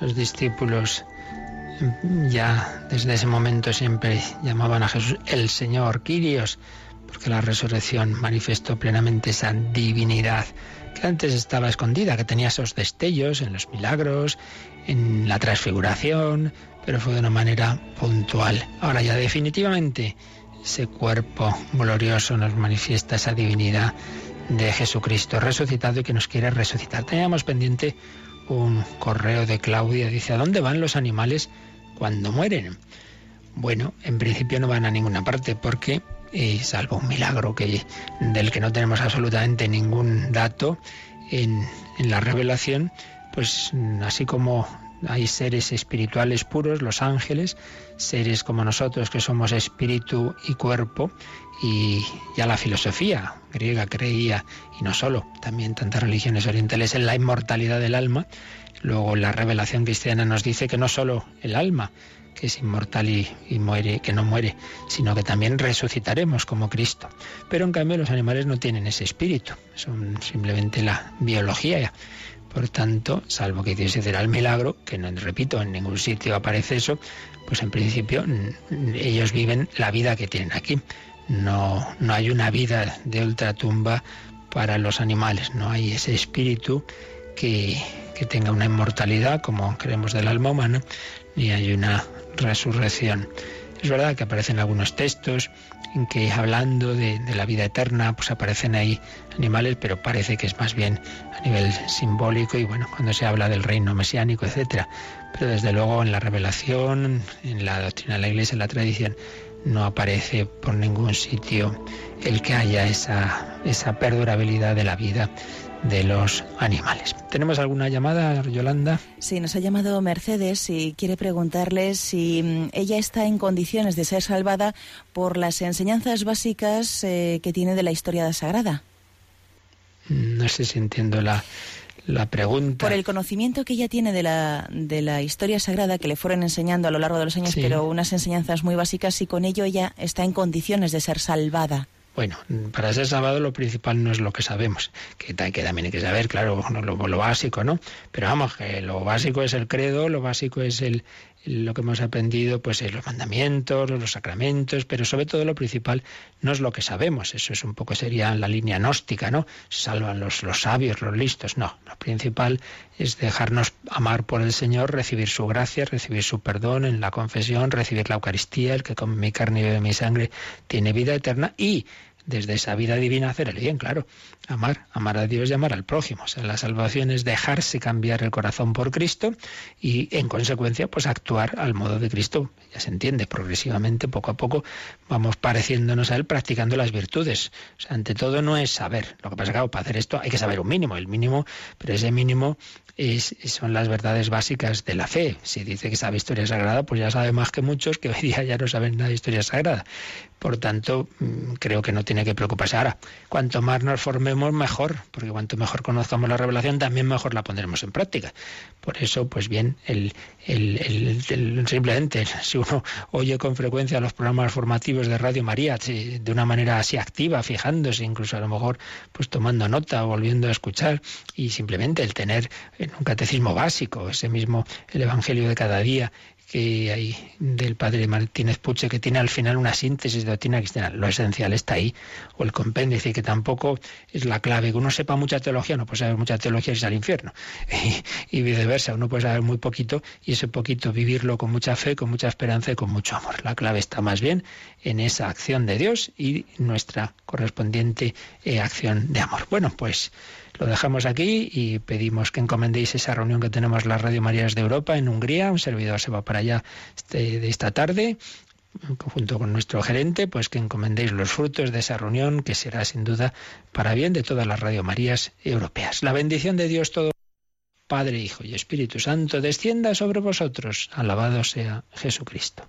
los discípulos ya desde ese momento siempre llamaban a Jesús el Señor, Quirios, porque la resurrección manifestó plenamente esa divinidad que antes estaba escondida, que tenía esos destellos en los milagros, en la transfiguración, pero fue de una manera puntual. Ahora ya definitivamente ese cuerpo glorioso nos manifiesta esa divinidad de Jesucristo resucitado y que nos quiere resucitar. Teníamos pendiente un correo de Claudia, dice, ¿a dónde van los animales cuando mueren? Bueno, en principio no van a ninguna parte porque, eh, salvo un milagro que, del que no tenemos absolutamente ningún dato en, en la revelación, pues así como hay seres espirituales puros, los ángeles, seres como nosotros que somos espíritu y cuerpo, y ya la filosofía griega creía, y no solo, también tantas religiones orientales, en la inmortalidad del alma. Luego la revelación cristiana nos dice que no solo el alma, que es inmortal y, muere, que no muere, sino que también resucitaremos como Cristo. Pero en cambio los animales no tienen ese espíritu, son simplemente la biología por tanto, salvo que Dios hiciera el milagro, que no repito, en ningún sitio aparece eso, pues en principio ellos viven la vida que tienen aquí. No, no hay una vida de ultratumba para los animales, no hay ese espíritu que, que tenga una inmortalidad como creemos del alma humana, ni hay una resurrección. Es verdad que aparecen algunos textos en que hablando de, de, la vida eterna, pues aparecen ahí animales, pero parece que es más bien a nivel simbólico y bueno, cuando se habla del reino mesiánico, etcétera. Pero desde luego en la revelación, en la doctrina de la Iglesia, en la tradición, no aparece por ningún sitio el que haya esa, esa perdurabilidad de la vida de los animales. ¿Tenemos alguna llamada, Yolanda? Sí, nos ha llamado Mercedes y quiere preguntarle si mm, ella está en condiciones de ser salvada por las enseñanzas básicas eh, que tiene de la historia sagrada. No sé si entiendo la, la pregunta. Por el conocimiento que ella tiene de la, de la historia sagrada que le fueron enseñando a lo largo de los años, Sí. pero unas enseñanzas muy básicas, y con ello ella está en condiciones de ser salvada. Bueno, para ser salvado lo principal no es lo que sabemos, que, que también hay que saber, claro, no, lo, lo básico, ¿no? Pero vamos, que lo básico es el credo, lo básico es el- lo que hemos aprendido, pues eh, los mandamientos, los sacramentos, pero sobre todo lo principal no es lo que sabemos, eso es un poco sería la línea gnóstica, ¿no? Salvan los, los sabios, los listos, no, lo principal es dejarnos amar por el Señor, recibir su gracia, recibir su perdón en la confesión, recibir la Eucaristía, el que come mi carne y bebe mi sangre tiene vida eterna y desde esa vida divina hacer el bien, claro. Amar, amar a Dios y amar al prójimo. O sea, la salvación es dejarse cambiar el corazón por Cristo y, en consecuencia, pues actuar al modo de Cristo. Ya se entiende, progresivamente, poco a poco, vamos pareciéndonos a Él practicando las virtudes. O sea, ante todo no es saber. Lo que pasa es que, para hacer esto hay que saber un mínimo, el mínimo, pero ese mínimo es, son las verdades básicas de la fe. Si dice que sabe historia sagrada, pues ya sabe más que muchos que hoy día ya no saben nada de historia sagrada. Por tanto, mm, creo que no tiene que preocuparse. Ahora, cuanto más nos formemos, mejor, porque cuanto mejor conozcamos la revelación, también mejor la pondremos en práctica. Por eso, pues bien, el, el- simplemente, si uno oye con frecuencia los programas formativos de Radio María, de una manera así activa, fijándose, incluso a lo mejor pues tomando nota volviendo a escuchar, y simplemente el tener en un catecismo básico, ese mismo, el Evangelio de cada día, que hay del padre Martínez Puche, que tiene al final una síntesis de doctrina cristiana. Lo esencial está ahí. O el compendio, dice que tampoco es la clave. Que uno sepa mucha teología, no puede saber mucha teología y irse al infierno. Y, viceversa, uno puede saber muy poquito y ese poquito vivirlo con mucha fe, con mucha esperanza y con mucho amor. La clave está más bien en esa acción de Dios y nuestra correspondiente eh, acción de amor. Bueno, pues lo dejamos aquí y pedimos que encomendéis esa reunión que tenemos las Radio Marías de Europa en Hungría. Un servidor se va para allá este- de esta tarde junto con nuestro gerente, pues que encomendéis los frutos de esa reunión que será sin duda para bien de todas las Radio Marías europeas. La bendición de Dios todo Padre, Hijo y Espíritu Santo descienda sobre vosotros. Alabado sea Jesucristo.